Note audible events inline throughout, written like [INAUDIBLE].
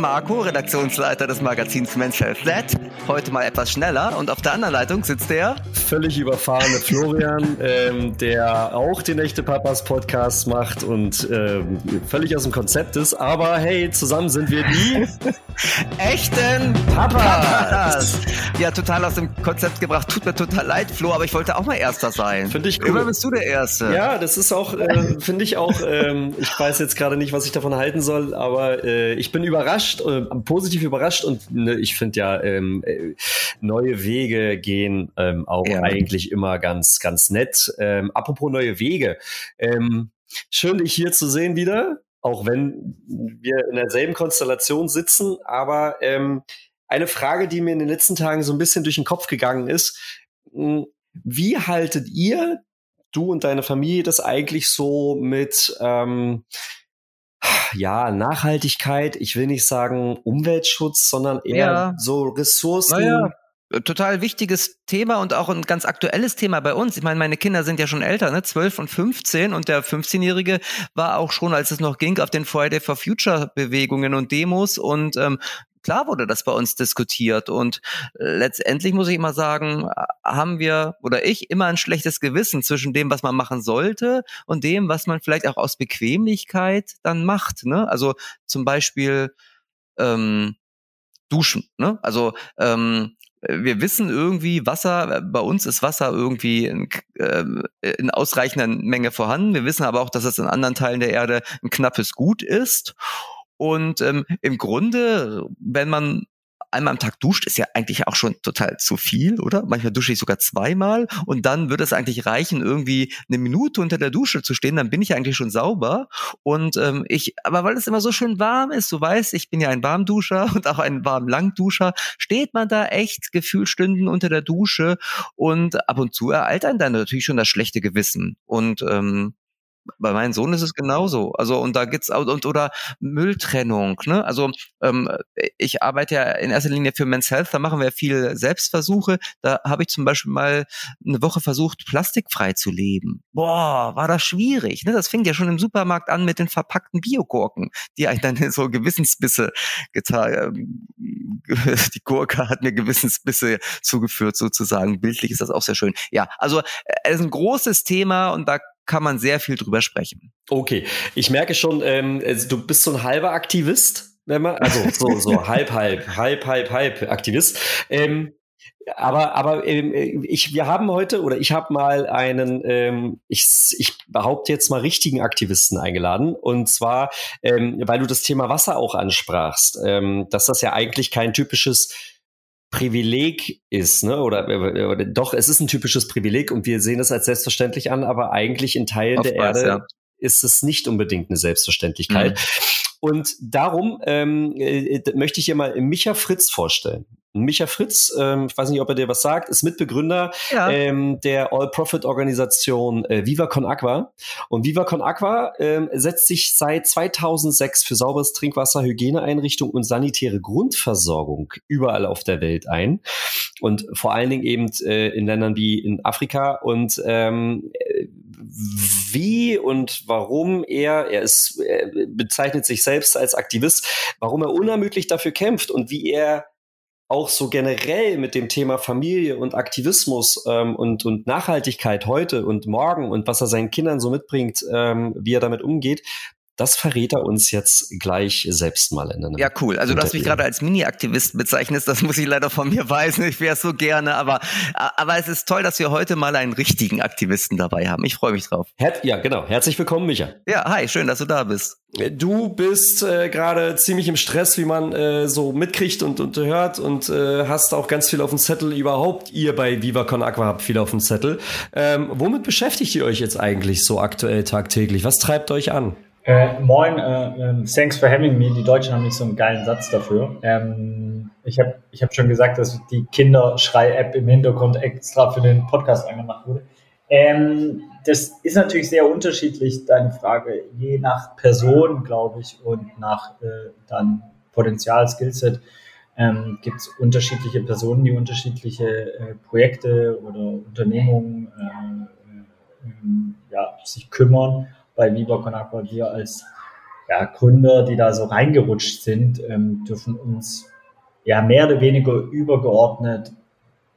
Marco, Redaktionsleiter des Magazins Men's Health Net. Heute mal etwas schneller und auf der anderen Leitung sitzt der völlig überfahrene Florian, ähm, der auch den Echte Papas Podcast macht und ähm, völlig aus dem Konzept ist. Aber hey, zusammen sind wir die echten Papas. Ja, total aus dem Konzept gebracht. Tut mir total leid, Flo, aber ich wollte auch mal Erster sein. Finde ich cool. Immer bist du der Erste. Ja, das ist auch, äh, finde ich auch. Ähm, ich weiß jetzt gerade nicht, was ich davon halten soll, aber äh, ich bin überrascht, äh, positiv überrascht und ne, ich finde ja ähm, äh, neue Wege gehen ähm, auch ja. eigentlich immer ganz, ganz nett. Ähm, apropos neue Wege. Ähm, schön, dich hier zu sehen wieder, auch wenn wir in derselben Konstellation sitzen, aber ähm, eine Frage, die mir in den letzten Tagen so ein bisschen durch den Kopf gegangen ist. Hm, wie haltet ihr, du und deine Familie, das eigentlich so mit ähm, ja, Nachhaltigkeit, ich will nicht sagen Umweltschutz, sondern eher ja. so Ressourcen. Naja total wichtiges Thema und auch ein ganz aktuelles Thema bei uns. Ich meine, meine Kinder sind ja schon älter, ne? 12 und 15 und der 15-Jährige war auch schon, als es noch ging, auf den Friday for Future Bewegungen und Demos und ähm, klar wurde das bei uns diskutiert und letztendlich muss ich immer sagen, haben wir oder ich immer ein schlechtes Gewissen zwischen dem, was man machen sollte und dem, was man vielleicht auch aus Bequemlichkeit dann macht. Ne? Also zum Beispiel ähm, Duschen. Ne? Also ähm, wir wissen irgendwie, Wasser, bei uns ist Wasser irgendwie in, äh, in ausreichender Menge vorhanden. Wir wissen aber auch, dass es in anderen Teilen der Erde ein knappes Gut ist. Und ähm, im Grunde, wenn man einmal am Tag duscht, ist ja eigentlich auch schon total zu viel, oder? Manchmal dusche ich sogar zweimal und dann würde es eigentlich reichen, irgendwie eine Minute unter der Dusche zu stehen, dann bin ich eigentlich schon sauber. Und ähm, ich, aber weil es immer so schön warm ist, du weißt, ich bin ja ein Warmduscher [LAUGHS] und auch ein Warm-Langduscher, steht man da echt Gefühlstunden unter der Dusche und ab und zu ereilt einen dann natürlich schon das schlechte Gewissen. Und ähm, bei meinem Sohn ist es genauso. Also und da geht's und oder Mülltrennung. Ne? Also ähm, ich arbeite ja in erster Linie für Men's Health. Da machen wir viel Selbstversuche. Da habe ich zum Beispiel mal eine Woche versucht, plastikfrei zu leben. Boah, war das schwierig. Ne? Das fing ja schon im Supermarkt an mit den verpackten Biogurken, die einen dann so Gewissensbisse getan. [LAUGHS] Die Gurke hat mir Gewissensbisse zugeführt sozusagen. Bildlich ist das auch sehr schön. Ja, also es ist ein großes Thema und da kann man sehr viel drüber sprechen. Okay, ich merke schon, ähm, du bist so ein halber Aktivist, wenn man, also so, so [LAUGHS] halb, halb, halb, halb, halb Aktivist. Ähm, aber aber ähm, ich wir haben heute oder ich habe mal einen ähm, ich ich behaupte jetzt mal richtigen Aktivisten eingeladen und zwar ähm, weil du das Thema Wasser auch ansprachst ähm, dass das ja eigentlich kein typisches Privileg ist, ne? Oder, oder, doch, es ist ein typisches Privileg und wir sehen es als selbstverständlich an, aber eigentlich in Teilen Oftmals, der Erde ja. ist es nicht unbedingt eine Selbstverständlichkeit. Mhm. Und darum ähm, äh, möchte ich hier mal Micha Fritz vorstellen. Micha Fritz, ähm, ich weiß nicht, ob er dir was sagt, ist Mitbegründer ja. ähm, der All-Profit-Organisation äh, Viva Con Aqua. Und Viva Con Aqua ähm, setzt sich seit 2006 für sauberes Trinkwasser, Hygieneeinrichtungen und sanitäre Grundversorgung überall auf der Welt ein. Und vor allen Dingen eben äh, in Ländern wie in Afrika. Und ähm, wie und warum er, er ist, er bezeichnet sich selbst als Aktivist, warum er unermüdlich dafür kämpft und wie er auch so generell mit dem Thema Familie und Aktivismus ähm, und, und Nachhaltigkeit heute und morgen und was er seinen Kindern so mitbringt, ähm, wie er damit umgeht, das verrät er uns jetzt gleich selbst mal in einem Ja, cool. Also du hast mich gerade als Mini-Aktivist bezeichnet, das muss ich leider von mir weisen. Ich wäre es so gerne, aber, aber es ist toll, dass wir heute mal einen richtigen Aktivisten dabei haben. Ich freue mich drauf. Her ja, genau. Herzlich willkommen, Micha. Ja, hi, schön, dass du da bist. Du bist äh, gerade ziemlich im Stress, wie man äh, so mitkriegt und, und hört und äh, hast auch ganz viel auf dem Zettel. Überhaupt ihr bei Viva Con Aqua habt viel auf dem Zettel. Ähm, womit beschäftigt ihr euch jetzt eigentlich so aktuell tagtäglich? Was treibt euch an? Äh, moin, äh, äh, thanks for having me. Die Deutschen haben nicht so einen geilen Satz dafür. Ähm, ich habe ich hab schon gesagt, dass die Kinderschrei-App im Hintergrund extra für den Podcast angemacht wurde. Ähm, das ist natürlich sehr unterschiedlich, deine Frage, je nach Person, glaube ich, und nach äh, dann Potenzial, Skillset. Ähm, gibt es unterschiedliche Personen, die unterschiedliche äh, Projekte oder Unternehmungen äh, äh, ja, sich kümmern bei Viva Con Aqua wir als ja, Gründer, die da so reingerutscht sind, ähm, dürfen uns ja mehr oder weniger übergeordnet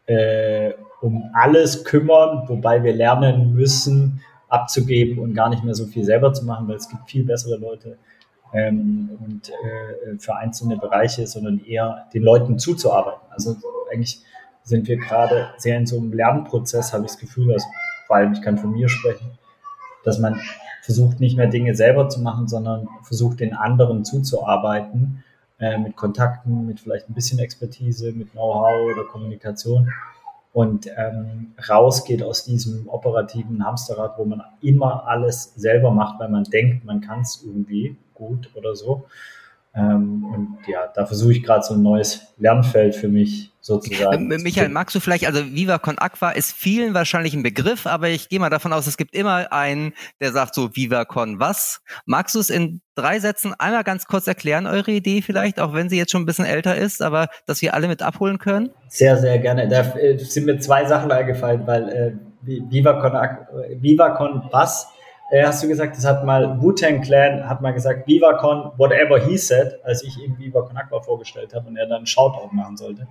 äh, um alles kümmern, wobei wir lernen müssen, abzugeben und gar nicht mehr so viel selber zu machen, weil es gibt viel bessere Leute ähm, und äh, für einzelne Bereiche, sondern eher den Leuten zuzuarbeiten. Also eigentlich sind wir gerade sehr in so einem Lernprozess, habe ich das Gefühl, also, vor allem ich kann von mir sprechen, dass man versucht nicht mehr Dinge selber zu machen, sondern versucht den anderen zuzuarbeiten äh, mit Kontakten, mit vielleicht ein bisschen Expertise, mit Know-how oder Kommunikation und ähm, rausgeht aus diesem operativen Hamsterrad, wo man immer alles selber macht, weil man denkt, man kann es irgendwie gut oder so. Ähm, und ja, da versuche ich gerade so ein neues Lernfeld für mich sozusagen. Michael, magst du vielleicht, also Viva Con Aqua ist vielen wahrscheinlich ein Begriff, aber ich gehe mal davon aus, es gibt immer einen, der sagt so Viva Con was. Magst du es in drei Sätzen einmal ganz kurz erklären, eure Idee vielleicht, auch wenn sie jetzt schon ein bisschen älter ist, aber dass wir alle mit abholen können? Sehr, sehr gerne. Da äh, sind mir zwei Sachen eingefallen, weil äh, Viva Con, Viva Con was äh, hast du gesagt, das hat mal Wu-Tang Clan hat mal gesagt, VivaCon, whatever he said, als ich ihm VivaCon Aqua vorgestellt habe und er dann Shoutout machen sollte.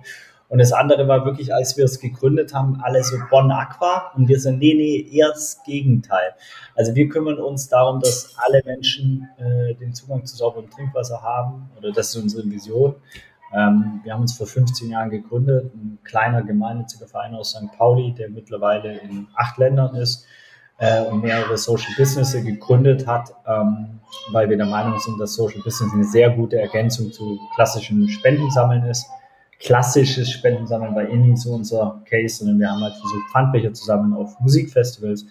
Und das andere war wirklich, als wir es gegründet haben, alle so Bon Aqua und wir sind, nee, nee, eher das Gegenteil. Also wir kümmern uns darum, dass alle Menschen äh, den Zugang zu sauberem Trinkwasser haben oder das ist unsere Vision. Ähm, wir haben uns vor 15 Jahren gegründet, ein kleiner gemeinnütziger Verein aus St. Pauli, der mittlerweile in acht Ländern ist äh, und mehrere Social Businesses gegründet hat, ähm, weil wir der Meinung sind, dass Social Business eine sehr gute Ergänzung zu klassischen Spendensammeln ist. Klassisches Spendensammeln war eh nie so unser Case, sondern wir haben halt versucht, Pfandbecher zu sammeln auf Musikfestivals,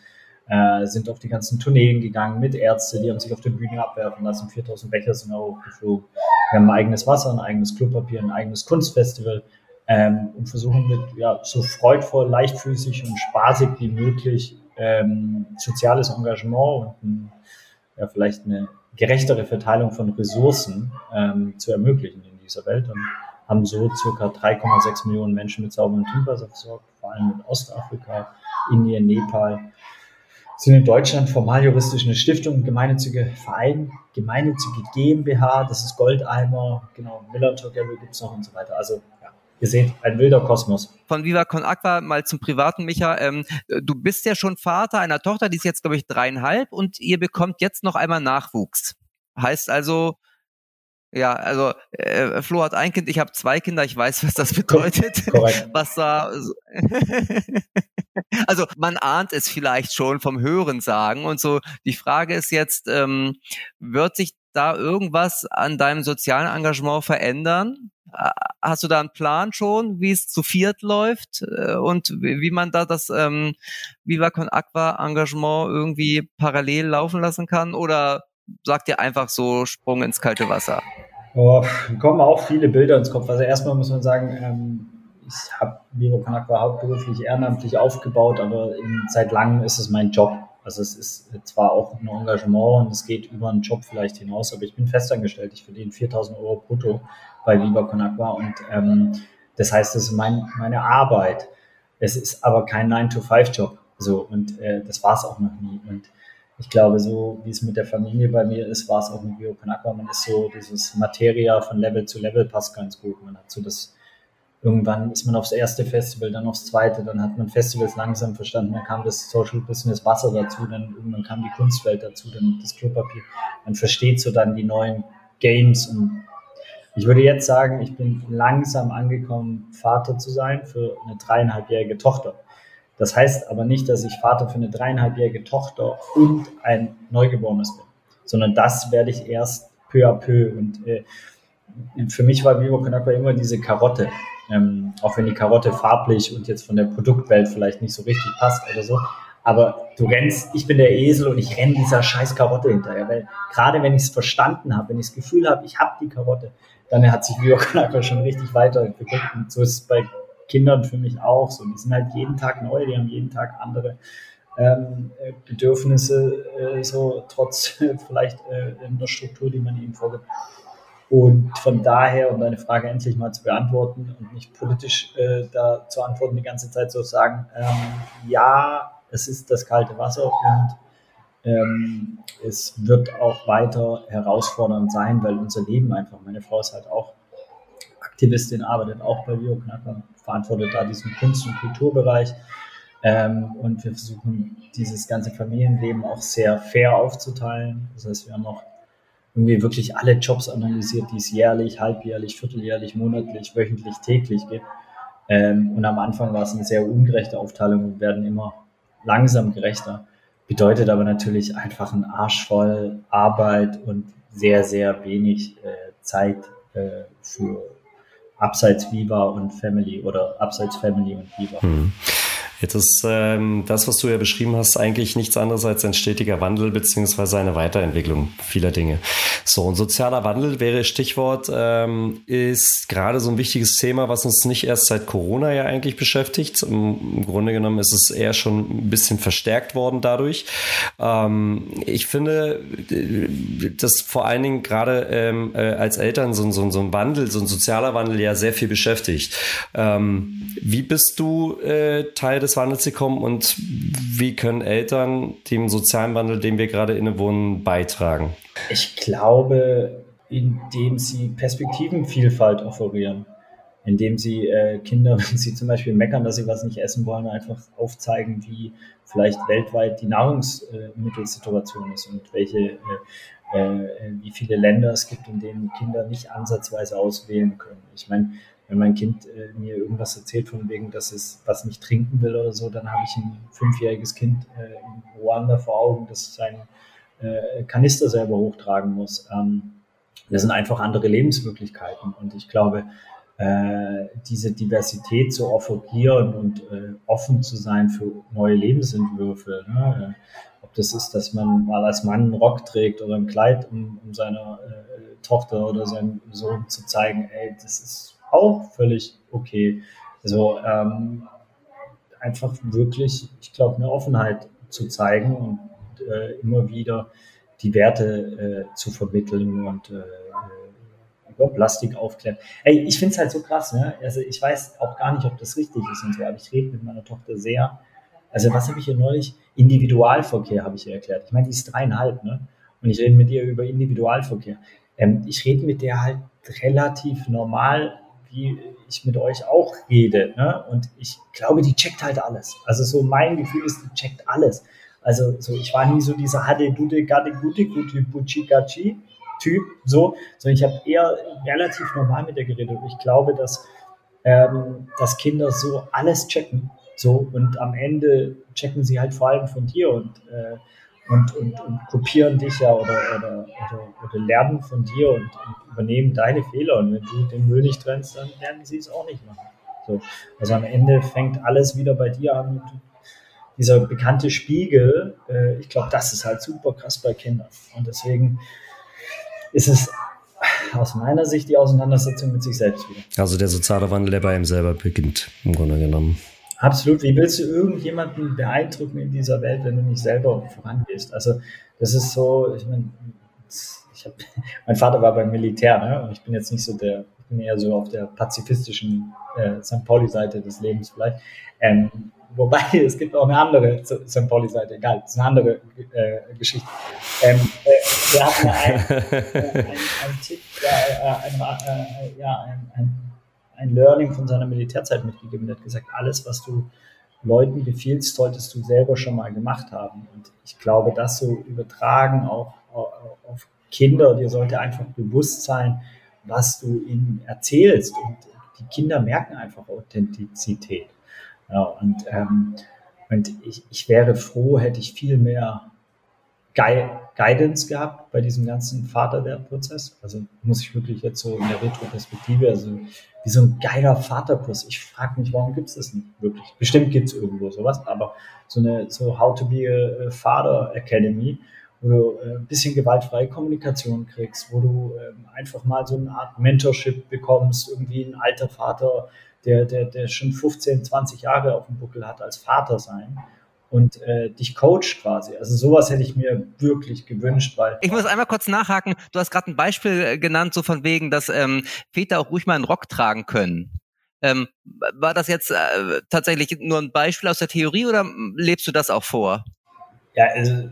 äh, sind auf die ganzen Tourneen gegangen mit Ärzte, die haben sich auf der Bühne abwerfen lassen, 4000 Becher sind auch hochgeflogen. Wir haben ein eigenes Wasser, ein eigenes Klopapier, ein eigenes Kunstfestival ähm, und versuchen mit ja, so freudvoll, leichtfüßig und spaßig wie möglich ähm, soziales Engagement und ein, ja, vielleicht eine gerechtere Verteilung von Ressourcen ähm, zu ermöglichen in dieser Welt und haben so circa 3,6 Millionen Menschen mit sauberem Trinkwasser versorgt, vor allem in Ostafrika, Indien, Nepal. Sind in Deutschland formal juristisch eine Stiftung, gemeinnützige Verein, gemeinnützige GmbH, das ist Goldeimer, genau, Millantor Gallery gibt es noch und so weiter. Also Ihr seht, ein wilder Kosmos. Von Viva Con Aqua mal zum privaten, Micha. Ähm, du bist ja schon Vater einer Tochter, die ist jetzt, glaube ich, dreieinhalb und ihr bekommt jetzt noch einmal Nachwuchs. Heißt also, ja, also äh, Flo hat ein Kind, ich habe zwei Kinder, ich weiß, was das bedeutet. Korrekt. [LAUGHS] Was da [LAUGHS] also man ahnt es vielleicht schon vom Hören sagen und so. Die Frage ist jetzt, ähm, wird sich da irgendwas an deinem sozialen Engagement verändern? Hast du da einen Plan schon, wie es zu viert läuft äh, und wie man da das ähm, Viva Con Aqua Engagement irgendwie parallel laufen lassen kann? Oder sagt ihr einfach so Sprung ins kalte Wasser? Oh, kommen auch viele Bilder ins Kopf. Also erstmal muss man sagen, ähm, ich habe Viva Con Aqua hauptberuflich ehrenamtlich aufgebaut, aber in, seit langem ist es mein Job. Also es ist zwar auch ein Engagement und es geht über einen Job vielleicht hinaus, aber ich bin festangestellt. Ich verdiene 4000 Euro brutto bei Viva Con und ähm, das heißt, das ist mein, meine Arbeit. Es ist aber kein 9-to-5-Job. So, und äh, das war es auch noch nie. Und ich glaube, so wie es mit der Familie bei mir ist, war es auch mit Viva Con. Man ist so, dieses Materia von Level zu Level passt ganz gut. Man hat so das irgendwann ist man aufs erste Festival, dann aufs zweite, dann hat man Festivals langsam verstanden, dann kam das Social Business Wasser dazu, dann irgendwann kam die Kunstwelt dazu, dann das Klopapier. Man versteht so dann die neuen Games und ich würde jetzt sagen, ich bin langsam angekommen, Vater zu sein für eine dreieinhalbjährige Tochter. Das heißt aber nicht, dass ich Vater für eine dreieinhalbjährige Tochter und ein Neugeborenes bin, sondern das werde ich erst peu à peu. Und äh, für mich war Vivo Con immer diese Karotte. Ähm, auch wenn die Karotte farblich und jetzt von der Produktwelt vielleicht nicht so richtig passt oder so. Aber du rennst, ich bin der Esel und ich renne dieser scheiß Karotte hinterher. Weil gerade wenn ich es verstanden habe, wenn ich das Gefühl habe, ich habe die Karotte, dann hat sich Bioknacker [LAUGHS] schon richtig weiterentwickelt. Und so ist es bei Kindern für mich auch so. Die sind halt jeden Tag neu, die haben jeden Tag andere ähm, Bedürfnisse, äh, so trotz äh, [LAUGHS] vielleicht äh, der Struktur, die man ihnen vorgibt. Und von daher, um deine Frage endlich mal zu beantworten und nicht politisch äh, da zu antworten, die ganze Zeit so sagen, ähm, ja, es ist das kalte Wasser und Ähm, es wird auch weiter herausfordernd sein, weil unser Leben einfach, meine Frau ist halt auch Aktivistin, arbeitet auch bei Leo Knacker, verantwortet da diesen Kunst- und Kulturbereich. Ähm, und wir versuchen dieses ganze Familienleben auch sehr fair aufzuteilen. Das heißt, wir haben auch irgendwie wirklich alle Jobs analysiert, die es jährlich, halbjährlich, vierteljährlich, monatlich, wöchentlich, täglich gibt. Ähm, und am Anfang war es eine sehr ungerechte Aufteilung und werden immer langsam gerechter. Bedeutet aber natürlich einfach ein Arsch voll Arbeit und sehr, sehr wenig äh, Zeit äh, für Abseits Viva und Family oder Abseits Family und Viva. Hm. Jetzt ist ähm, das, was du ja beschrieben hast, eigentlich nichts anderes als ein stetiger Wandel beziehungsweise eine Weiterentwicklung vieler Dinge. So, und sozialer Wandel wäre Stichwort, ähm, ist gerade so ein wichtiges Thema, was uns nicht erst seit Corona ja eigentlich beschäftigt. Im, Grunde genommen ist es eher schon ein bisschen verstärkt worden dadurch. Ähm, ich finde, dass vor allen Dingen gerade ähm, äh, als Eltern so, so, so ein Wandel, so ein sozialer Wandel ja sehr viel beschäftigt. Ähm, wie bist du äh, Teil des Wandels sie kommen und wie können Eltern dem sozialen Wandel, dem wir gerade innewohnen, beitragen? Ich glaube, indem sie Perspektivenvielfalt offerieren. Indem sie äh, Kinder, [LAUGHS] wenn sie zum Beispiel meckern, dass sie was nicht essen wollen, einfach aufzeigen, wie vielleicht weltweit die Nahrungsmittelsituation ist und welche, äh, äh, wie viele Länder es gibt, in denen Kinder nicht ansatzweise auswählen können. Ich meine, wenn mein Kind äh, mir irgendwas erzählt von wegen, dass es was nicht trinken will oder so, dann habe ich ein fünfjähriges Kind äh, in Ruanda vor Augen, das sein äh, Kanister selber hochtragen muss. Ähm, das sind einfach andere Lebensmöglichkeiten und ich glaube, äh, diese Diversität zu offerieren und äh, offen zu sein für neue Lebensentwürfe. Ne? Äh, ob das ist, dass man mal als Mann einen Rock trägt oder ein Kleid, um, um seiner Tochter oder seinem Sohn zu zeigen, ey, das ist auch völlig okay. Also ähm, einfach wirklich, ich glaube, eine Offenheit zu zeigen und äh, immer wieder die Werte äh, zu vermitteln und äh, über Plastik aufklären. Ey, ich finde es halt so krass, ne? Also ich weiß auch gar nicht, ob das richtig ist und so, aber ich rede mit meiner Tochter sehr. Also was habe ich hier neulich? Individualverkehr habe ich ihr erklärt. Ich meine, die ist dreieinhalb, ne? Und ich rede mit ihr über Individualverkehr. Ähm, ich rede mit der halt relativ normal wie ich mit euch auch rede. Ne? Und ich glaube, die checkt halt alles. Also so mein Gefühl ist, die checkt alles. Also so, ich war nie so dieser Hade Dude Gade Gute Gute Buchigachi Typ, so, sondern ich habe eher relativ normal mit der geredet. Und ich glaube, dass, ähm, dass Kinder so alles checken. So, und am Ende checken sie halt vor allem von dir und äh, und, und, und kopieren dich ja oder, oder, oder, oder lernen von dir und, und, übernehmen deine Fehler. Und wenn du den Müll nicht trennst, dann werden sie es auch nicht machen. So. Also am Ende fängt alles wieder bei dir an. Dieser bekannte Spiegel, äh, ich glaube, das ist halt super krass bei Kindern. Und deswegen ist es aus meiner Sicht die Auseinandersetzung mit sich selbst wieder. Also der soziale Wandel, der bei ihm selber beginnt, im Grunde genommen. Absolut. Wie willst du irgendjemanden beeindrucken in dieser Welt, wenn du nicht selber vorangehst? Also das ist so, ich meine, ich hab, [LAUGHS] mein Vater war beim Militär, ne? Und ich bin jetzt nicht so der, ich bin eher so auf der pazifistischen äh, St. Pauli-Seite des Lebens vielleicht. Ähm, wobei [LAUGHS] es gibt auch eine andere St. Pauli-Seite, egal, das ist eine andere äh, Geschichte. Ähm, äh, wir hatten ein, ein, [LAUGHS] ein, ein Tipp, ja, äh, ein, äh, ja, ein, ein ein Learning von seiner Militärzeit mitgegeben. Er hat gesagt, alles, was du Leuten befiehlst, solltest du selber schon mal gemacht haben. Und ich glaube, das so übertragen auch auf Kinder, dir sollte einfach bewusst sein, was du ihnen erzählst. Und die Kinder merken einfach Authentizität. Ja, und ähm, und ich, ich wäre froh, hätte ich viel mehr Guidance gehabt bei diesem ganzen Vaterwertprozess. Also muss ich wirklich jetzt so in der Retro-Perspektive, also wie so ein geiler Vaterkurs. Ich frage mich, warum gibt es das nicht wirklich? Bestimmt gibt es irgendwo sowas, aber so eine so How to be a Father Academy, wo du äh, ein bisschen gewaltfreie Kommunikation kriegst, wo du ähm, einfach mal so eine Art Mentorship bekommst, irgendwie ein alter Vater, der, der, der schon 15, 20 Jahre auf dem Buckel hat als Vater sein und äh, dich coacht quasi. Also sowas hätte ich mir wirklich gewünscht, weil. Ich muss einmal kurz nachhaken. Du hast gerade ein Beispiel äh, genannt, so von wegen, dass ähm, Väter auch ruhig mal einen Rock tragen können. Ähm, war das jetzt äh, tatsächlich nur ein Beispiel aus der Theorie oder lebst du das auch vor? Ja, also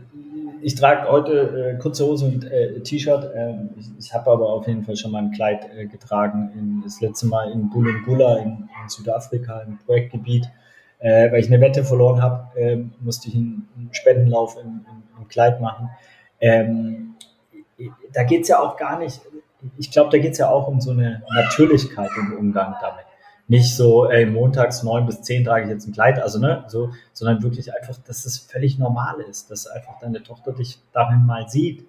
ich trage heute äh, kurze Hose und äh, T-Shirt. Ähm, ich, ich habe aber auf jeden Fall schon mal ein Kleid äh, getragen. In, das letzte Mal in Bulungula in, in Südafrika, im Projektgebiet. Äh, weil ich eine Wette verloren habe, ähm, musste ich einen, Spendenlauf im, im, im, Kleid machen. Ähm, da geht es ja auch gar nicht, ich glaube, da geht es ja auch um so eine Natürlichkeit im Umgang damit nicht so, ey, montags neun bis zehn trage ich jetzt ein Kleid, also ne, so, sondern wirklich einfach, dass es völlig normal ist, dass einfach deine Tochter dich darin mal sieht.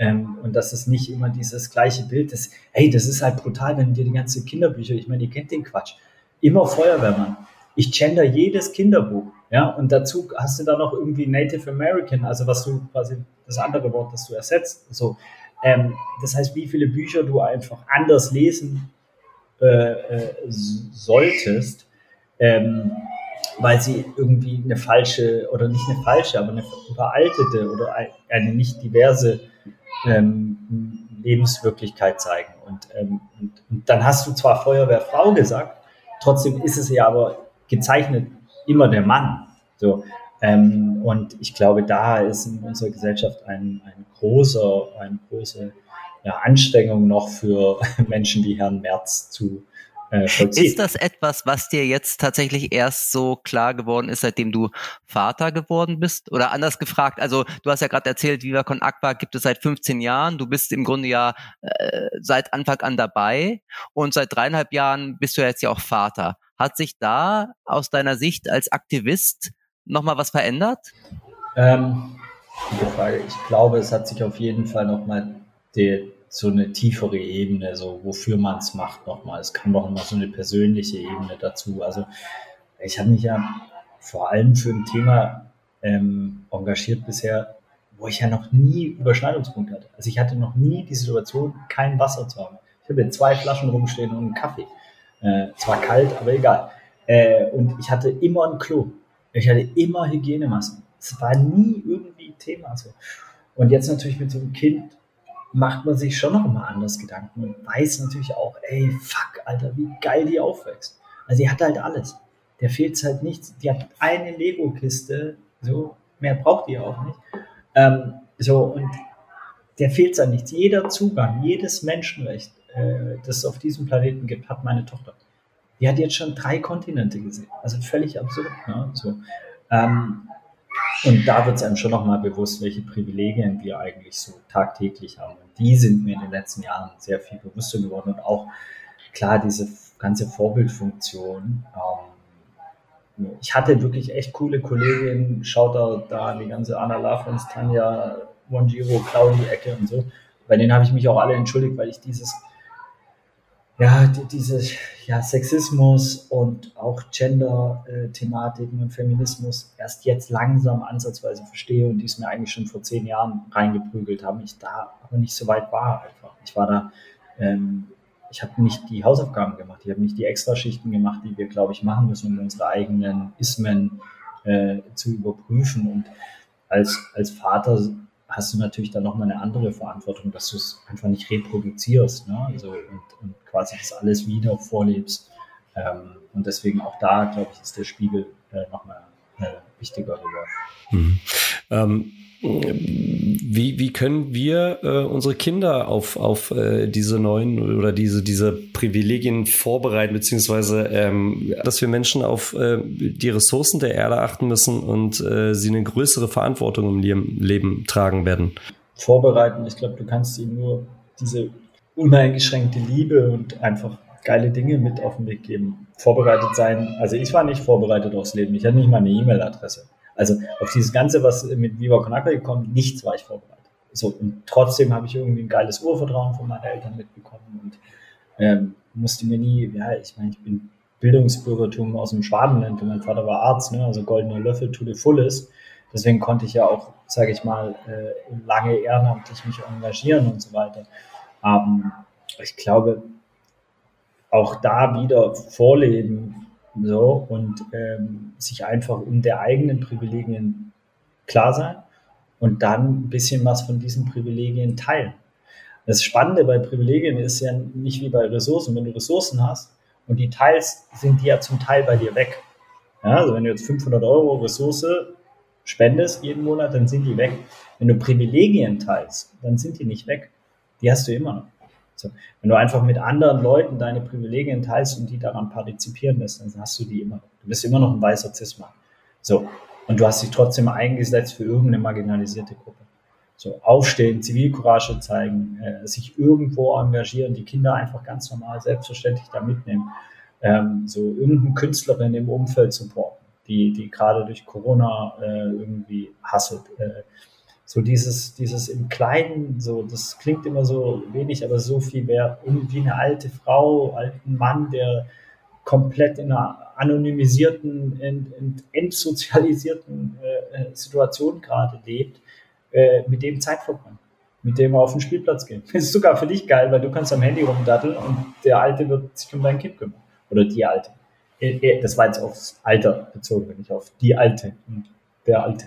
Ähm, und dass es nicht immer dieses gleiche Bild ist. Hey, das ist halt brutal, wenn dir die ganzen Kinderbücher, ich meine, ihr kennt den Quatsch. Immer Feuerwehrmann. Ich gender jedes Kinderbuch. Ja, und dazu hast du da noch irgendwie Native American, also was du quasi das andere Wort, das du ersetzt. So, ähm, das heißt, wie viele Bücher du einfach anders lesen äh, äh, solltest, ähm, weil sie irgendwie eine falsche oder nicht eine falsche, aber eine überaltete oder eine nicht diverse ähm, Lebenswirklichkeit zeigen. Und, ähm, und, und, dann hast du zwar Feuerwehrfrau gesagt, trotzdem ist es ja aber gezeichnet immer der Mann. So, ähm, und ich glaube, da ist in unserer Gesellschaft ein, ein großer, eine große ja, Anstrengung noch für [LAUGHS] Menschen wie Herrn Merz zu äh, vollziehen. Ist das etwas, was dir jetzt tatsächlich erst so klar geworden ist, seitdem du Vater geworden bist? Oder anders gefragt, also du hast ja gerade erzählt, Viva Con Aqua gibt es seit 15 Jahren. Du bist im Grunde ja äh, seit Anfang an dabei und seit dreieinhalb Jahren bist du jetzt ja auch Vater. Hat sich da aus deiner Sicht als Aktivist nochmal was verändert? Ähm, gute Frage. Ich glaube, es hat sich auf jeden Fall nochmal so eine tiefere Ebene, so wofür man es macht nochmal. Es kam noch mal so eine persönliche Ebene dazu. Also ich habe mich ja vor allem für ein Thema ähm, engagiert bisher, wo ich ja noch nie Überschneidungspunkte hatte. Also ich hatte noch nie die Situation, kein Wasser zu haben. Ich habe hier zwei Flaschen rumstehen und einen Kaffee. Äh, zwar kalt, aber egal. Äh, und ich hatte immer ein Klo. Ich hatte immer Hygienemassen. Es war nie irgendwie Thema so. Und jetzt natürlich mit so einem Kind macht man sich schon noch mal anders Gedanken und weiß natürlich auch, ey, fuck, Alter, wie geil die aufwächst. Also die hat halt alles. Der fehlt halt nichts. Die hat eine Lego-Kiste, so, mehr braucht die auch nicht. Ähm, so, und der fehlt halt nichts. Jeder Zugang, jedes Menschenrecht, äh, das es auf diesem Planeten gibt, hat meine Tochter. Die hat jetzt schon drei Kontinente gesehen. Also völlig absurd. Ne? So. Ähm, und da wird es einem schon nochmal bewusst, welche Privilegien wir eigentlich so tagtäglich haben. Und die sind mir in den letzten Jahren sehr viel bewusster geworden. Und auch klar, diese ganze Vorbildfunktion. Ähm, ich hatte wirklich echt coole Kolleginnen, schaut da, da die ganze Anna Lafrens, Tanja, Monjiro, Claudi Ecke und so. Bei denen habe ich mich auch alle entschuldigt, weil ich dieses ja, die, diese ja, Sexismus und auch Gender-Thematiken und Feminismus erst jetzt langsam ansatzweise verstehe und die es mir eigentlich schon vor zehn Jahren reingeprügelt haben. Ich da aber nicht so weit war einfach. Ich war da, ähm, ich habe nicht die Hausaufgaben gemacht, ich habe nicht die Extraschichten gemacht, die wir, glaube ich, machen müssen, um unsere eigenen Ismen äh, zu überprüfen. Und als, als Vater hast du natürlich dann nochmal eine andere Verantwortung, dass du es einfach nicht reproduzierst ne? also, und, und quasi das alles wieder vorlebst. Ähm, und deswegen auch da, glaube ich, ist der Spiegel äh, nochmal äh, wichtiger geworden. Mhm. Ähm, wie, wie können wir äh, unsere Kinder auf, auf äh, diese neuen oder diese, diese Privilegien vorbereiten, beziehungsweise ähm, dass wir Menschen auf äh, die Ressourcen der Erde achten müssen und äh, sie eine größere Verantwortung im Leben, Leben tragen werden? Vorbereiten, ich glaube, du kannst ihnen nur diese uneingeschränkte Liebe und einfach geile Dinge mit auf den Weg geben. Vorbereitet sein. Also ich war nicht vorbereitet aufs Leben. Ich hatte nicht mal eine E-Mail-Adresse. Also auf dieses Ganze, was mit Viva Con Aqua gekommen, nichts war ich vorbereitet. So, und trotzdem habe ich irgendwie ein geiles Urvertrauen von meinen Eltern mitbekommen und ähm, musste mir nie, ja, ich meine, ich bin Bildungsbürgertum aus dem Schwabenland und mein Vater war Arzt, ne, also goldener Löffel to the fullest. Deswegen konnte ich ja auch, sage ich mal, äh, lange ehrenamtlich mich engagieren und so weiter. Ähm, ich glaube, auch da wieder vorleben so und ähm, sich einfach um der eigenen Privilegien klar sein und dann ein bisschen was von diesen Privilegien teilen. Das Spannende bei Privilegien ist ja nicht wie bei Ressourcen. Wenn du Ressourcen hast und die teilst, sind die ja zum Teil bei dir weg. Ja, also wenn du jetzt 500 Euro Ressource spendest jeden Monat, dann sind die weg. Wenn du Privilegien teilst, dann sind die nicht weg. Die hast du immer noch. So. Wenn du einfach mit anderen Leuten deine Privilegien teilst und die daran partizipieren lässt, dann hast du die immer. Du bist immer noch ein weißer Zisma. So. Und du hast dich trotzdem eingesetzt für irgendeine marginalisierte Gruppe. So, aufstehen, Zivilcourage zeigen, äh, sich irgendwo engagieren, die Kinder einfach ganz normal, selbstverständlich da mitnehmen. Ähm, so irgendeine Künstlerin im Umfeld supporten, die, die gerade durch Corona äh, irgendwie hasselt. Äh, so dieses, dieses im Kleinen, so, das klingt immer so wenig, aber so viel wert. Irgendwie eine alte Frau, alten Mann, der komplett in einer anonymisierten, ent, ent, entsozialisierten äh, äh Situation gerade lebt, äh, mit dem Zeit verbringen, mit dem auf den Spielplatz gehen. Das ist sogar für dich geil, weil du kannst am Handy rumdatteln und der Alte wird sich um dein Kind kümmern. Oder die Alte. Äh, äh, das war jetzt aufs Alter bezogen, nicht auf die Alte und der Alte.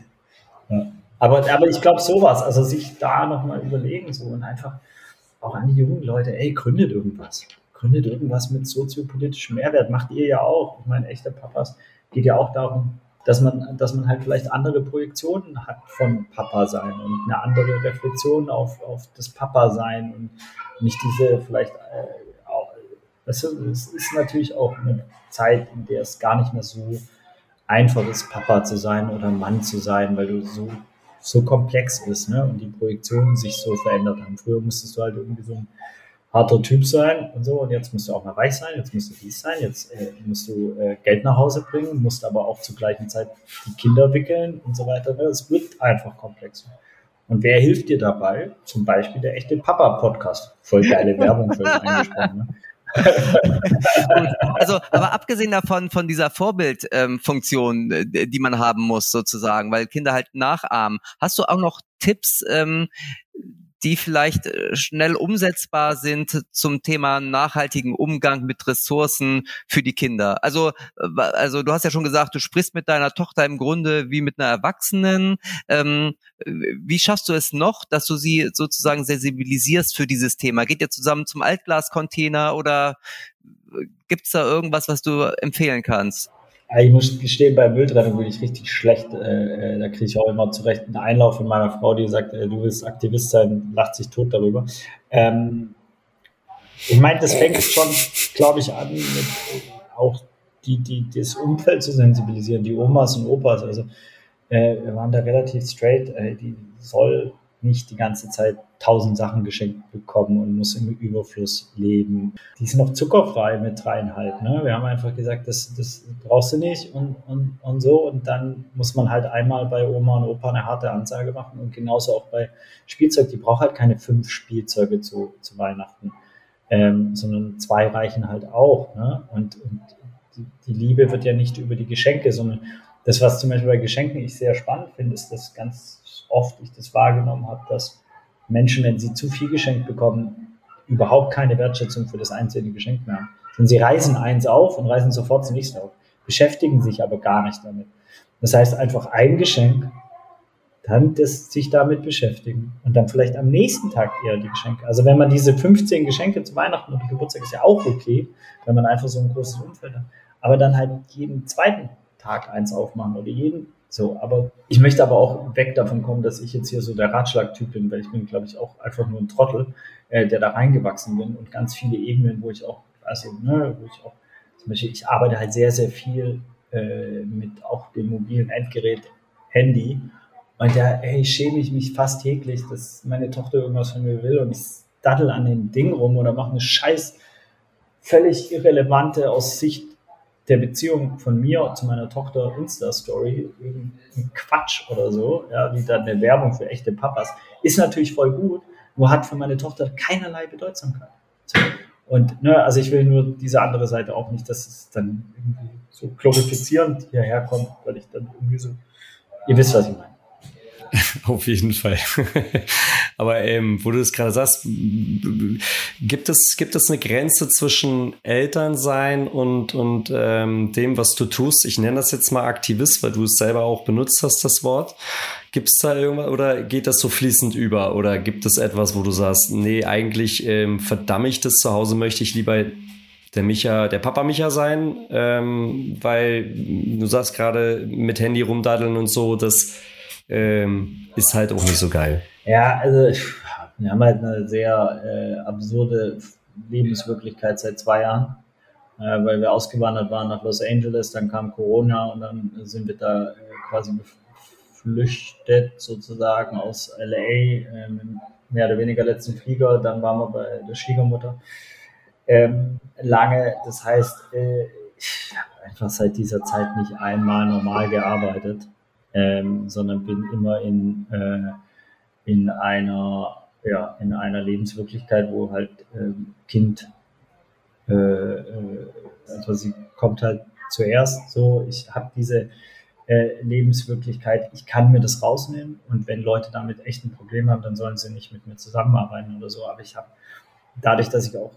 Ja. Aber, aber ich glaube sowas, also sich da nochmal überlegen so und einfach auch an die jungen Leute, ey, gründet irgendwas. Gründet irgendwas mit soziopolitischem Mehrwert. Macht ihr ja auch. Ich meine, echte Papas geht ja auch darum, dass man, dass man halt vielleicht andere Projektionen hat von Papa sein und eine andere Reflexion auf, auf das Papa sein und nicht diese vielleicht äh, auch, es ist natürlich auch eine Zeit, in der es gar nicht mehr so einfach ist, Papa zu sein oder Mann zu sein, weil du so so komplex ist ne? und die Projektionen sich so verändert haben. Früher musstest du halt irgendwie so ein harter Typ sein und so und jetzt musst du auch mal reich sein, jetzt musst du dies sein, jetzt äh, musst du äh, Geld nach Hause bringen, musst aber auch zur gleichen Zeit die Kinder wickeln und so weiter. Ne? Es wird einfach komplexer. Und wer hilft dir dabei? Zum Beispiel der echte Papa-Podcast. Voll geile Werbung für [LAUGHS] eingesprochen. Ne? Also, aber abgesehen davon, von dieser Vorbildfunktion, ähm, die man haben muss, sozusagen, weil Kinder halt nachahmen, hast du auch noch Tipps, ähm, die vielleicht äh, schnell umsetzbar sind zum Thema nachhaltigen Umgang mit Ressourcen für die Kinder. Also, also du hast ja schon gesagt, du sprichst mit deiner Tochter im Grunde wie mit einer Erwachsenen. Ähm, wie schaffst du es noch, dass du sie sozusagen sensibilisierst für dieses Thema? Geht ihr zusammen zum Altglascontainer oder äh, gibt es da irgendwas, was du empfehlen kannst? Ich muss gestehen, bei Mülltrennung bin ich richtig schlecht. Äh, äh da kriege ich auch immer zurecht einen Einlauf von meiner Frau, die sagt, äh, du willst Aktivist sein, lacht sich tot darüber. Ähm, ich meine, das fängt schon, glaube ich, an, mit auch die, die, das Umfeld zu sensibilisieren, die Omas und Opas. Also wir waren da relativ straight. Die soll nicht die ganze Zeit tausend Sachen geschenkt bekommen und muss im Überfluss leben. Die sind noch zuckerfrei mit dreieinhalb. Ne? Wir haben einfach gesagt, das, das brauchst du nicht und, und, und so. Und dann muss man halt einmal bei Oma und Opa eine harte Ansage machen und genauso auch bei Spielzeug. Die braucht halt keine fünf Spielzeuge zu, zu Weihnachten, ähm, sondern zwei reichen halt auch. Ne? Und, und die, die Liebe wird ja nicht über die Geschenke, sondern das, was zum Beispiel bei Geschenken ich sehr spannend finde, ist, dass ganz oft ich das wahrgenommen habe, dass Menschen, wenn sie zu viel geschenkt bekommen, überhaupt keine Wertschätzung für das einzelne Geschenk mehr haben. Denn sie reißen eins auf und reißen sofort das nächste auf, beschäftigen sich aber gar nicht damit. Das heißt einfach ein Geschenk, dann das, sich damit beschäftigen und dann vielleicht am nächsten Tag eher die Geschenke. Also wenn man diese 15 Geschenke zu Weihnachten oder Geburtstag ist ja auch okay, wenn man einfach so ein großes Umfeld hat. Aber dann halt jeden zweiten Tag eins aufmachen oder jeden so, aber ich möchte aber auch weg davon kommen, dass ich jetzt hier so der Ratschlagtyp bin, weil ich bin, glaube ich, auch einfach nur ein Trottel, äh, der da reingewachsen bin und ganz viele Ebenen, wo ich auch, also, ne, wo ich auch, zum Beispiel, ich arbeite halt sehr, sehr viel äh, mit auch dem mobilen Endgerät Handy. Und da, ey, schäme ich mich fast täglich, dass meine Tochter irgendwas von mir will und ich daddel an dem Ding rum oder mache eine scheiß völlig irrelevante aus Sicht der Beziehung von mir zu meiner Tochter Insta-Story, ein Quatsch oder so, ja, wie dann eine Werbung für echte Papas, ist natürlich voll gut, nur hat für meine Tochter keinerlei Bedeutsamkeit. So. Und ne, also ich will nur diese andere Seite auch nicht, dass es dann irgendwie so glorifizierend hierher kommt, weil ich dann irgendwie so, ihr wisst, was ich meine. [LAUGHS] Auf jeden Fall. [LAUGHS] Aber ähm, wo du es gerade sagst, gibt es, gibt es eine Grenze zwischen Elternsein und, und ähm, dem, was du tust? Ich nenne das jetzt mal Aktivist, weil du es selber auch benutzt hast, das Wort. Gibt es da irgendwas oder geht das so fließend über? Oder gibt es etwas, wo du sagst, nee, eigentlich ähm, verdamme ich das zu Hause, möchte ich lieber der Micha, der Papa Micha sein, ähm, weil du sagst gerade mit Handy rumdaddeln und so, das ähm, ist halt auch nicht so geil. Ja, also wir haben halt eine sehr äh, absurde Lebenswirklichkeit seit zwei Jahren, äh, weil wir ausgewandert waren nach Los Angeles, dann kam Corona und dann sind wir da äh, quasi geflüchtet sozusagen aus LA äh, mehr oder weniger letzten Flieger, dann waren wir bei der Schwiegermutter ähm, lange. Das heißt, äh, ich habe einfach seit dieser Zeit nicht einmal normal gearbeitet, ähm, sondern bin immer in, äh, in einer ja, in einer Lebenswirklichkeit, wo halt ähm, Kind, äh, äh, also sie kommt halt zuerst so, ich habe diese äh, Lebenswirklichkeit, ich kann mir das rausnehmen und wenn Leute damit echt ein Problem haben, dann sollen sie nicht mit mir zusammenarbeiten oder so, aber ich habe dadurch, dass ich auch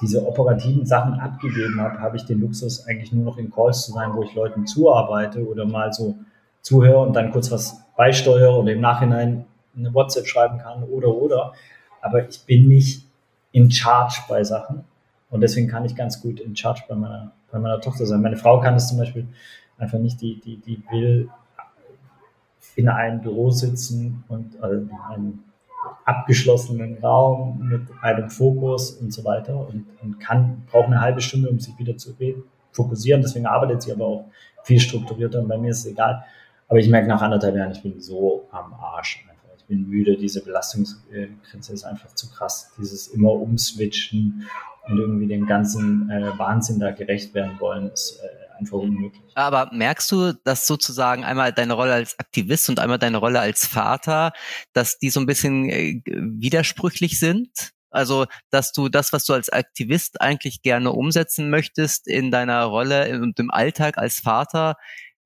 diese operativen Sachen abgegeben habe, habe ich den Luxus, eigentlich nur noch in Calls zu sein, wo ich Leuten zuarbeite oder mal so zuhöre und dann kurz was beisteuere und im Nachhinein eine WhatsApp schreiben kann oder oder. Aber ich bin nicht in Charge bei Sachen und deswegen kann ich ganz gut in Charge bei meiner, bei meiner Tochter sein. Meine Frau kann es zum Beispiel einfach nicht, die, die, die will in einem Büro sitzen und also in einem abgeschlossenen Raum mit einem Fokus und so weiter und, und kann, braucht eine halbe Stunde, um sich wieder zu fokussieren. Deswegen arbeitet sie aber auch viel strukturierter und bei mir ist es egal. Aber ich merke nach anderthalb Jahren, ich bin so am Arsch bin müde, diese Belastungsgrenze ist einfach zu krass. Dieses immer umswitchen und irgendwie dem ganzen äh, Wahnsinn da gerecht werden wollen, ist äh, einfach unmöglich. Aber merkst du, dass sozusagen einmal deine Rolle als Aktivist und einmal deine Rolle als Vater, dass die so ein bisschen äh, widersprüchlich sind? Also, dass du das, was du als Aktivist eigentlich gerne umsetzen möchtest in deiner Rolle und im Alltag als Vater,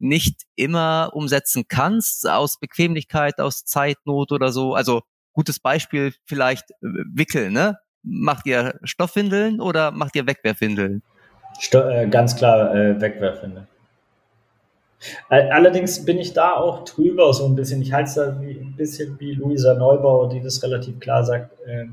nicht immer umsetzen kannst, aus Bequemlichkeit, aus Zeitnot oder so. Also gutes Beispiel vielleicht äh, Wickeln, ne? Macht ihr Stoffwindeln oder macht ihr Wegwerfwindeln? Sto äh, ganz klar äh, Wegwerfwindeln. Allerdings bin ich da auch drüber so ein bisschen. Ich halte es da wie, ein bisschen wie Luisa Neubauer, die das relativ klar sagt. Äh,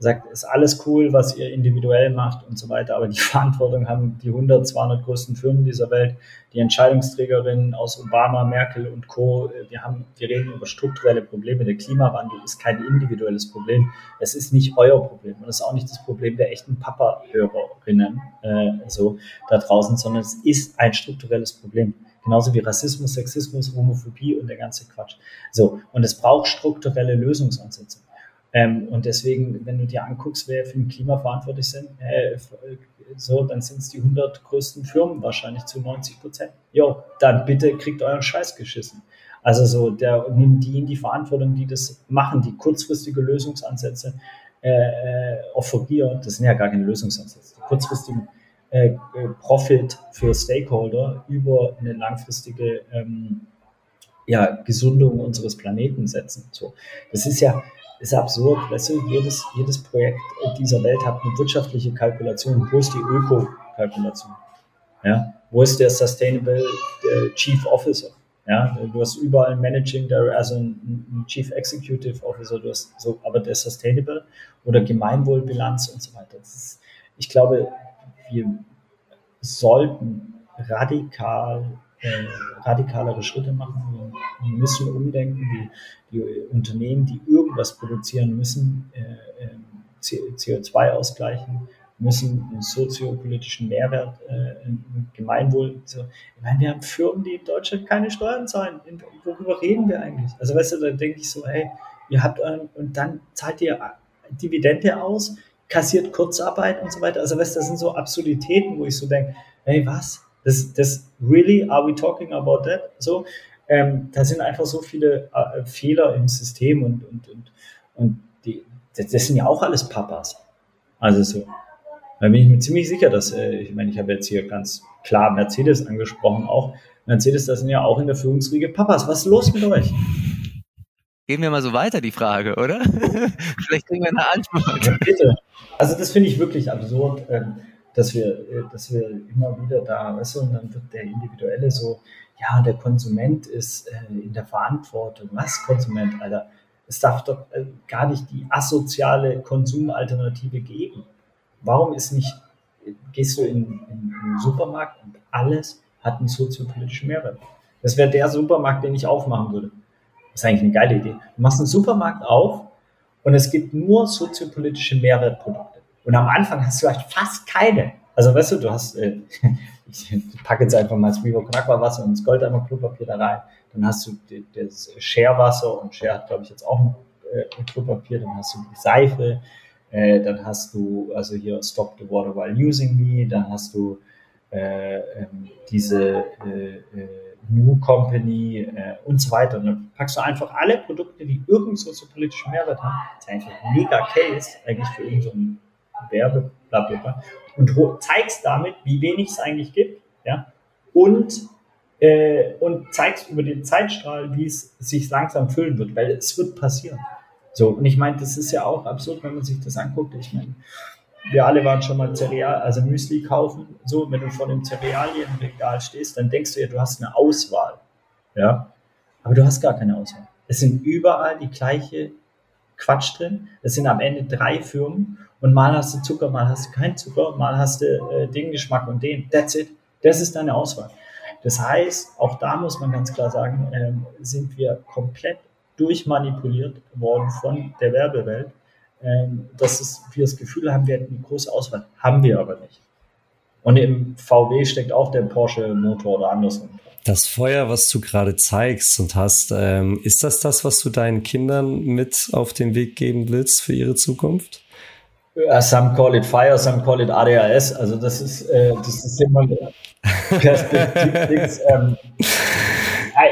sagt, ist alles cool, was ihr individuell macht und so weiter, aber die [LAUGHS] Verantwortung haben die 100, 200 größten Firmen dieser Welt, die Entscheidungsträgerinnen aus Obama, Merkel und Co. Wir haben, wir reden über strukturelle Probleme. Der Klimawandel ist kein individuelles Problem. Es ist nicht euer Problem und es ist auch nicht das Problem der echten Papa-Hörerinnen äh, so da draußen, sondern es ist ein strukturelles Problem. Genauso wie Rassismus, Sexismus, Homophobie und der ganze Quatsch. So. Und es braucht strukturelle Lösungsansätze. Ähm, und deswegen, wenn du dir anguckst, wer für den Klima verantwortlich sind, äh, so, dann sind es die 100 größten Firmen wahrscheinlich zu 90 Prozent. Jo, dann bitte kriegt euren Scheiß geschissen. Also so, der nimmt die in die Verantwortung, die das machen, die kurzfristige Lösungsansätze äh, äh, offerieren. Das sind ja gar keine Lösungsansätze. Die kurzfristigen äh, Profit für Stakeholder über eine langfristige ähm, ja, Gesundung unseres Planeten setzen. So, das ist ja, ist absurd. Weißt du, jedes, jedes Projekt dieser Welt hat eine wirtschaftliche Kalkulation. Wo ist die Öko-Kalkulation? Ja? Wo ist der Sustainable der Chief Officer? Ja, du hast überall ein Managing also ein, Chief Executive Officer, du hast so, aber der Sustainable oder Gemeinwohlbilanz und so weiter. Ist, ich glaube, wir sollten radikal äh, radikalere Schritte machen. Wir müssen umdenken. Die, die Unternehmen, die irgendwas produzieren, müssen äh, äh CO2 ausgleichen, müssen einen soziopolitischen Mehrwert, äh, ein Gemeinwohl. So. Ich meine, wir haben Firmen, die in Deutschland keine Steuern zahlen. Worüber reden wir eigentlich? Also weißt du, da denke ich so, hey, ihr habt euren, und dann zahlt ihr Dividende aus, kassiert Kurzarbeit und so weiter. Also weißt du, das sind so Absurditäten, wo ich so denke, hey, was? Das, das really, are we talking about that? So, ähm, da sind einfach so viele äh, Fehler im System und, und, und, und die, das, das, sind ja auch alles Papas. Also so. Da bin ich mir ziemlich sicher, dass, äh, ich meine, ich habe jetzt hier ganz klar Mercedes angesprochen, auch Mercedes, das sind ja auch in der Führungsriege Papas. Was ist los mit euch? Gehen wir mal so weiter, die Frage, oder? [LAUGHS] Vielleicht kriegen wir eine Antwort. Ja, bitte. Also das finde ich wirklich absurd. Ähm, dass wir, äh, dass wir immer wieder da, weißt du, und dann wird der Individuelle so, ja, der Konsument ist äh, in der Verantwortung. Was Konsument, Alter? Es darf doch äh, gar nicht die asoziale Konsumalternative geben. Warum ist nicht, gehst du in, in, den Supermarkt und alles hat einen soziopolitischen Mehrwert? Das wäre der Supermarkt, den ich aufmachen würde. ist eigentlich eine geile Idee. Du machst einen Supermarkt auf und es gibt nur soziopolitische Mehrwertprodukte. Und am Anfang hast du halt fast keine. Also weißt du, du hast, äh, [LAUGHS] ich packe jetzt einfach mal das Vivo Aqua Wasser und das Goldeimer Klopapier da rein. Dann hast du das Share Wasser und Share hat, glaube ich, jetzt auch ein, äh, Klopapier. Dann hast du die Seife. Äh, dann hast du also hier Stop the Water While Using Me. Dann hast du äh, ähm, diese äh, äh, New Company äh, und so weiter. Und dann packst du einfach alle Produkte, die irgend so, so politischen Mehrwert haben. Das ist einfach ein mega Case eigentlich für irgendeinen so Werbe, bla, bla, bla. Und zeigst damit, wie wenig es eigentlich gibt, ja, und, äh, und zeigst über den Zeitstrahl, wie es sich langsam füllen wird, weil es wird passieren. So, und ich meine, das ist ja auch absurd, wenn man sich das anguckt. Ich meine, wir alle waren schon mal Cereal, also Müsli kaufen. So, wenn du vor dem Cerealienregal stehst, dann denkst du ja, du hast eine Auswahl. Ja. Aber du hast gar keine Auswahl. Es sind überall die gleiche Quatsch drin. Es sind am Ende drei Firmen und mal hast du Zucker, mal hast du keinen Zucker, mal hast du äh, den Geschmack und den. That's it. Das ist deine Auswahl. Das heißt, auch da muss man ganz klar sagen, ähm, sind wir komplett durchmanipuliert worden von der Werbewelt ähm, dass es, wir das Gefühl haben, wir hätten eine große Auswahl. Haben wir aber nicht. Und im VW steckt auch der Porsche-Motor oder andersrum. Das Feuer, was du gerade zeigst und hast, ähm, ist das das, was du deinen Kindern mit auf den Weg geben willst für ihre Zukunft? Uh, some call it fire, some call it ADHS. Also das ist, äh, das ist immer [LAUGHS] Perspektiv. ähm,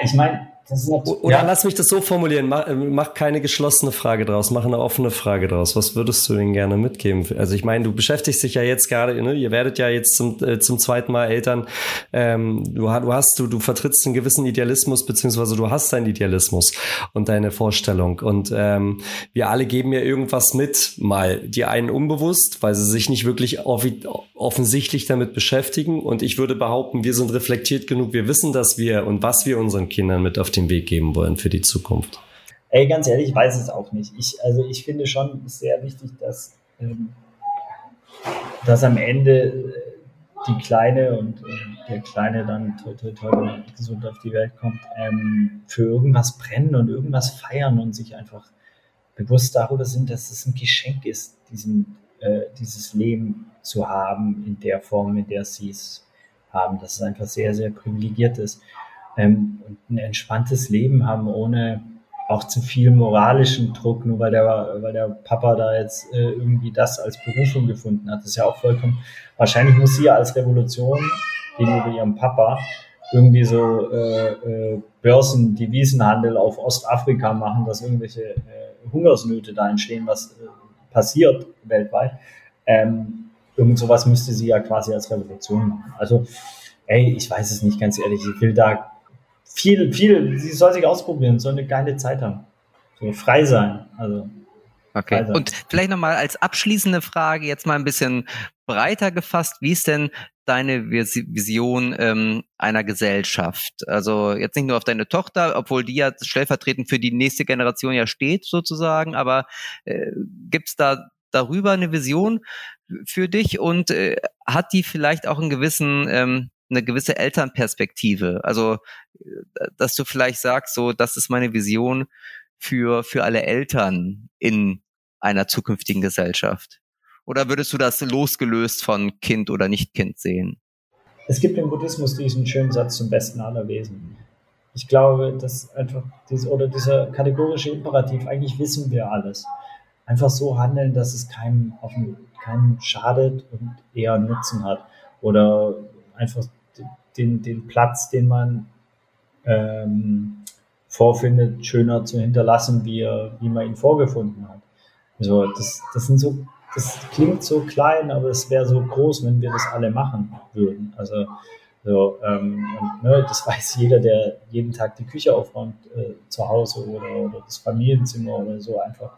ich meine, oder ja. lass mich das so formulieren, mach, äh, mach, keine geschlossene Frage draus, mach eine offene Frage draus. Was würdest du denn gerne mitgeben? Also ich meine, du beschäftigst dich ja jetzt gerade, ne? ihr werdet ja jetzt zum, äh, zum zweiten Mal Eltern. Ähm, du, du hast, du, du vertrittst einen gewissen Idealismus, beziehungsweise du hast deinen Idealismus und deine Vorstellung. Und ähm, wir alle geben ja irgendwas mit, mal die einen unbewusst, weil sie sich nicht wirklich offensichtlich damit beschäftigen. Und ich würde behaupten, wir sind reflektiert genug, wir wissen, dass wir und was wir unseren Kindern mit auf den Weg geben wollen für die Zukunft? Ey, ganz ehrlich, ich weiß es auch nicht. Ich, also ich finde schon sehr wichtig, dass, ähm, dass am Ende äh, die Kleine und äh, der Kleine dann toll, toll, toll gesund auf die Welt kommt, ähm, für irgendwas brennen und irgendwas feiern und sich einfach bewusst darüber sind, dass es ein Geschenk ist, diesen, äh, dieses Leben zu haben in der Form, in der sie es haben, dass es einfach sehr, sehr privilegiert ist ähm, ein entspanntes Leben haben, ohne auch zu viel moralischen Druck, nur weil der, weil der Papa da jetzt äh, irgendwie das als Berufung gefunden hat. Das ist ja auch vollkommen, wahrscheinlich muss sie ja als Revolution gegenüber ihrem Papa irgendwie so äh, äh, Börsen, Devisenhandel auf Ostafrika machen, dass irgendwelche äh, Hungersnöte da entstehen, was äh, passiert weltweit. Ähm, irgend sowas müsste sie ja quasi als Revolution machen. Also, ey, ich weiß es nicht ganz ehrlich. Ich will da viel, viel, sie soll sich ausprobieren, soll eine geile Zeit haben. So frei sein. Also. Okay. Sein. Und vielleicht nochmal als abschließende Frage jetzt mal ein bisschen breiter gefasst. Wie ist denn deine Vision ähm, einer Gesellschaft? Also jetzt nicht nur auf deine Tochter, obwohl die ja stellvertretend für die nächste Generation ja steht sozusagen, aber äh, gibt es da darüber eine Vision für dich und äh, hat die vielleicht auch einen gewissen ähm, eine gewisse Elternperspektive. Also, äh, dass du vielleicht sagst, so, das ist meine Vision für, für alle Eltern in einer zukünftigen Gesellschaft. Oder würdest du das losgelöst von Kind oder Nicht-Kind sehen? Es gibt im Buddhismus diesen schönen Satz zum besten aller Wesen. Ich glaube, dass einfach dies, oder dieser kategorische Imperativ, eigentlich wissen wir alles. Einfach so handeln, dass es keinem, auf keinem schadet und eher Nutzen hat. Oder einfach den, den Platz, den man ähm, vorfindet, schöner zu hinterlassen, wie, er, wie man ihn vorgefunden hat. Also das, das sind so, das klingt so klein, aber es wäre so groß, wenn wir das alle machen würden. Also so, ähm, und, ne, das weiß jeder, der jeden Tag die Küche aufräumt äh, zu Hause oder, oder das Familienzimmer oder so einfach.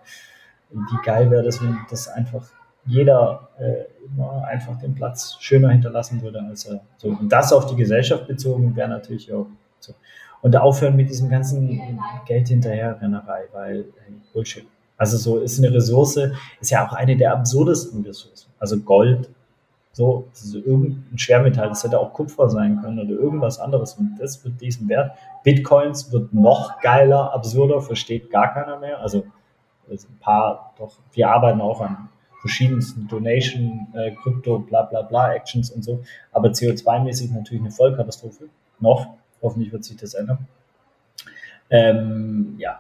Wie geil wäre das, wenn das einfach jeder äh, immer einfach den Platz schöner hinterlassen würde, als er so. Und das auf die Gesellschaft bezogen wäre natürlich auch so. Und aufhören mit diesem ganzen Geld hinterherrennerei, weil hey, Bullshit. Also so ist eine Ressource, ist ja auch eine der absurdesten Ressourcen. Also Gold, So, das ist irgendein Schwermetall, das hätte auch Kupfer sein können oder irgendwas anderes. Und das wird diesen Wert. Bitcoins wird noch geiler, absurder, versteht gar keiner mehr. Also ein paar, doch, wir arbeiten auch an verschiedensten Donation, äh, Krypto, bla bla bla Actions und so. Aber CO2-mäßig natürlich eine Vollkatastrophe. Noch. Hoffentlich wird sich das ändern. Ähm, ja.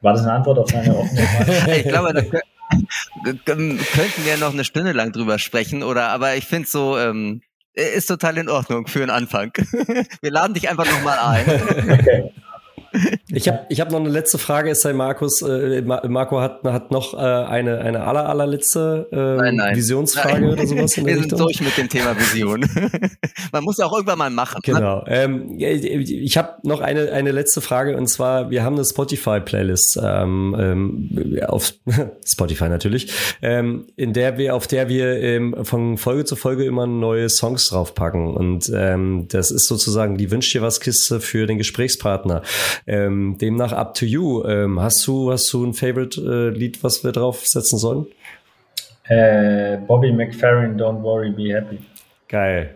War das eine Antwort auf deine offene [LAUGHS] Frage? ich glaube, da könnten wir noch eine Stunde lang drüber sprechen, oder? Aber ich finde so, ähm, ist total in Ordnung für einen Anfang. [LAUGHS] wir laden dich einfach nochmal ein. Okay. [LAUGHS] Ich habe ich hab noch eine letzte Frage, es sei Markus, äh, Marco hat, hat noch äh, eine, eine aller, allerletzte äh, nein, nein. Visionsfrage nein. oder sowas Wir sind durch mit dem Thema Vision. [LAUGHS] Man muss auch irgendwann mal machen. Ne? Genau. Ähm, ich habe noch eine, eine letzte Frage und zwar, wir haben eine Spotify-Playlist ähm, ähm, auf [LAUGHS] Spotify natürlich, ähm, in der wir, auf der wir ähm, von Folge zu Folge immer neue Songs draufpacken. Und ähm, das ist sozusagen die Wünsch dir was Kiste für den Gesprächspartner. Ähm, demnach up to you. Ähm, hast du, hast du ein Favorite-Lied, äh, was wir draufsetzen sollen? Äh, Bobby McFerrin, Don't Worry, Be Happy. Geil.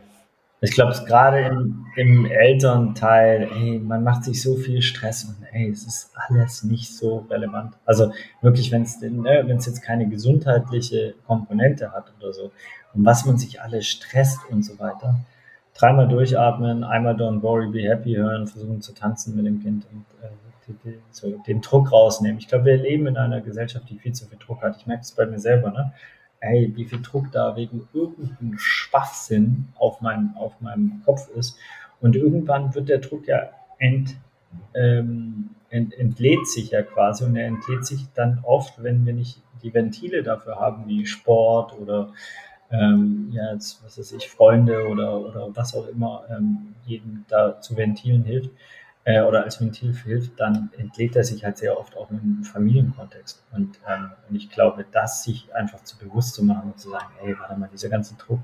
Ich glaube, es gerade im, im Elternteil, ey, man macht sich so viel Stress und ey, es ist alles nicht so relevant. Also wirklich, wenn es ne, jetzt keine gesundheitliche Komponente hat oder so, und was man sich alles stresst und so weiter, dreimal durchatmen, einmal Don't Worry, Be Happy hören, versuchen zu tanzen mit dem Kind und äh, so den Druck rausnehmen. Ich glaube, wir leben in einer Gesellschaft, die viel zu viel Druck hat. Ich merke es bei mir selber, ne? Ey, wie viel Druck da wegen irgendeinem Schwachsinn auf meinem, auf meinem Kopf ist. Und irgendwann wird der Druck ja ent, ähm, ent, entlädt sich ja quasi und er entlädt sich dann oft, wenn wir nicht die Ventile dafür haben, wie Sport oder ähm, ja, jetzt, was weiß ich, Freunde oder, oder was auch immer ähm, jedem da zu ventilen hilft äh, oder als Ventil hilft, dann entlädt er sich halt sehr oft auch im Familienkontext. Und, ähm, und ich glaube, das sich einfach zu bewusst zu machen und zu sagen, ey, warte mal, dieser ganze Druck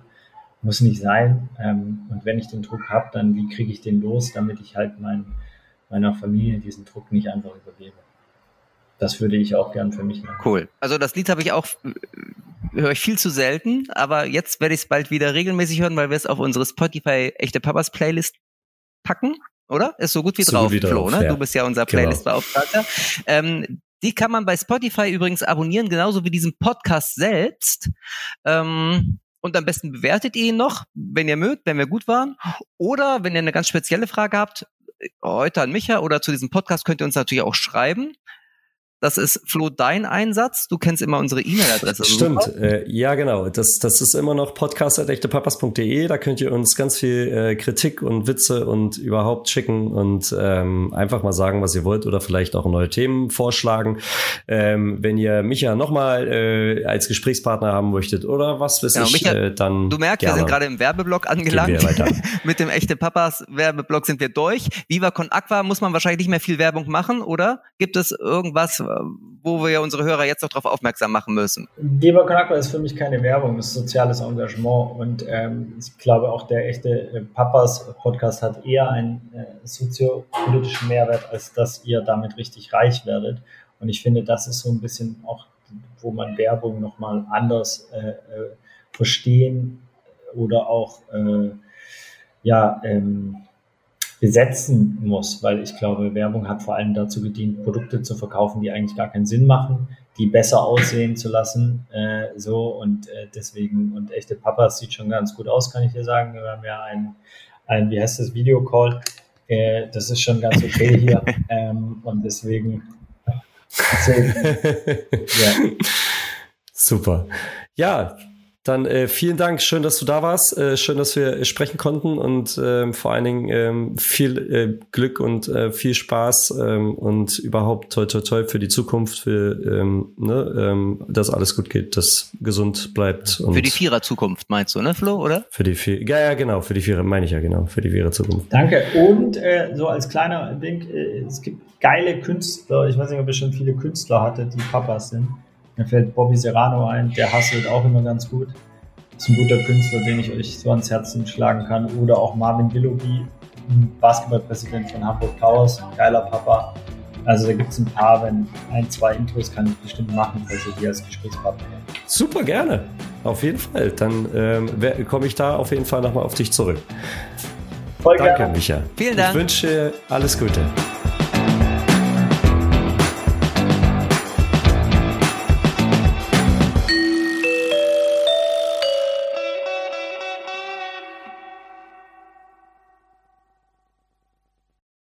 muss nicht sein. Ähm, und wenn ich den Druck habe, dann wie kriege ich den los, damit ich halt mein, meiner Familie diesen Druck nicht einfach übergebe. Das würde ich auch gern für mich machen. Cool. Also das Lied habe ich auch höre ich viel zu selten, aber jetzt werde ich es bald wieder regelmäßig hören, weil wir es auf unsere Spotify echte Papas Playlist packen, oder? Ist so gut wie so drauf, gut wie Flo, ne? Ja. Du bist ja unser genau. Playlist-Beauftragter. Ähm, die kann man bei Spotify übrigens abonnieren, genauso wie diesen Podcast selbst. Ähm, und am besten bewertet ihr ihn noch, wenn ihr mögt, wenn wir gut waren. Oder wenn ihr eine ganz spezielle Frage habt, heute an Micha oder zu diesem Podcast könnt ihr uns natürlich auch schreiben. Das ist Flo dein Einsatz. Du kennst immer unsere E-Mail-Adresse. Stimmt, äh, ja genau. Das, das ist immer noch podcast.echtepapas.de. Da könnt ihr uns ganz viel äh, Kritik und Witze und überhaupt schicken und ähm, einfach mal sagen, was ihr wollt oder vielleicht auch neue Themen vorschlagen. Ähm, wenn ihr Micha nochmal äh, als Gesprächspartner haben möchtet oder was weiß genau, ich, Micha, äh, dann Du merkst, wir sind gerade im Werbeblock angelangt. [LAUGHS] Mit dem echte Papas Werbeblock sind wir durch. Viva Con Aqua muss man wahrscheinlich nicht mehr viel Werbung machen, oder? Gibt es irgendwas, wo wir unsere Hörer jetzt noch darauf aufmerksam machen müssen? Geber Con ist für mich keine Werbung, es ist soziales Engagement und ähm, ich glaube auch der echte äh, Papas Podcast hat eher einen äh, soziopolitischen Mehrwert, als dass ihr damit richtig reich werdet. Und ich finde, das ist so ein bisschen auch, wo man Werbung nochmal anders äh, äh, verstehen oder auch äh, ja, ähm, besetzen muss, weil ich glaube, Werbung hat vor allem dazu gedient, Produkte zu verkaufen, die eigentlich gar keinen Sinn machen, die besser aussehen zu lassen, äh, so und äh, deswegen und echte Papas sieht schon ganz gut aus, kann ich dir sagen. Wir haben ja ein, ein wie heißt das, Videocall, äh, das ist schon ganz okay hier [LAUGHS] ähm, und deswegen, deswegen [LAUGHS] ja. Super. Ja, dann äh, vielen Dank, schön, dass du da warst, äh, schön, dass wir sprechen konnten und äh, vor allen Dingen ähm, viel äh, Glück und äh, viel Spaß ähm, und überhaupt toi toi toi für die Zukunft, für ähm, ne, ähm, dass alles gut geht, dass gesund bleibt. Und für die Vierer Zukunft meinst du, ne, Flo, oder? Für die Vier, ja, ja, genau, für die Vierer meine ich ja genau, für die Vierer Zukunft. Danke. Und äh, so als kleiner Ding, äh, es gibt geile Künstler. Ich weiß nicht, ob ihr schon viele Künstler hattet, die Papas sind. Mir fällt Bobby Serrano ein, der hasselt auch immer ganz gut. Ist ein guter Künstler, den ich euch so ans Herzen schlagen kann. Oder auch Marvin Willoughby, Basketballpräsident von Hamburg Towers, geiler Papa. Also da gibt es ein paar, wenn ein, zwei Intros kann ich bestimmt machen, ihr die als Gesprächspartner Super, gerne. auf jeden Fall. Dann ähm, komme ich da auf jeden Fall nochmal auf dich zurück. Voll Danke, gerne. Micha. Vielen Dank. Ich wünsche alles Gute.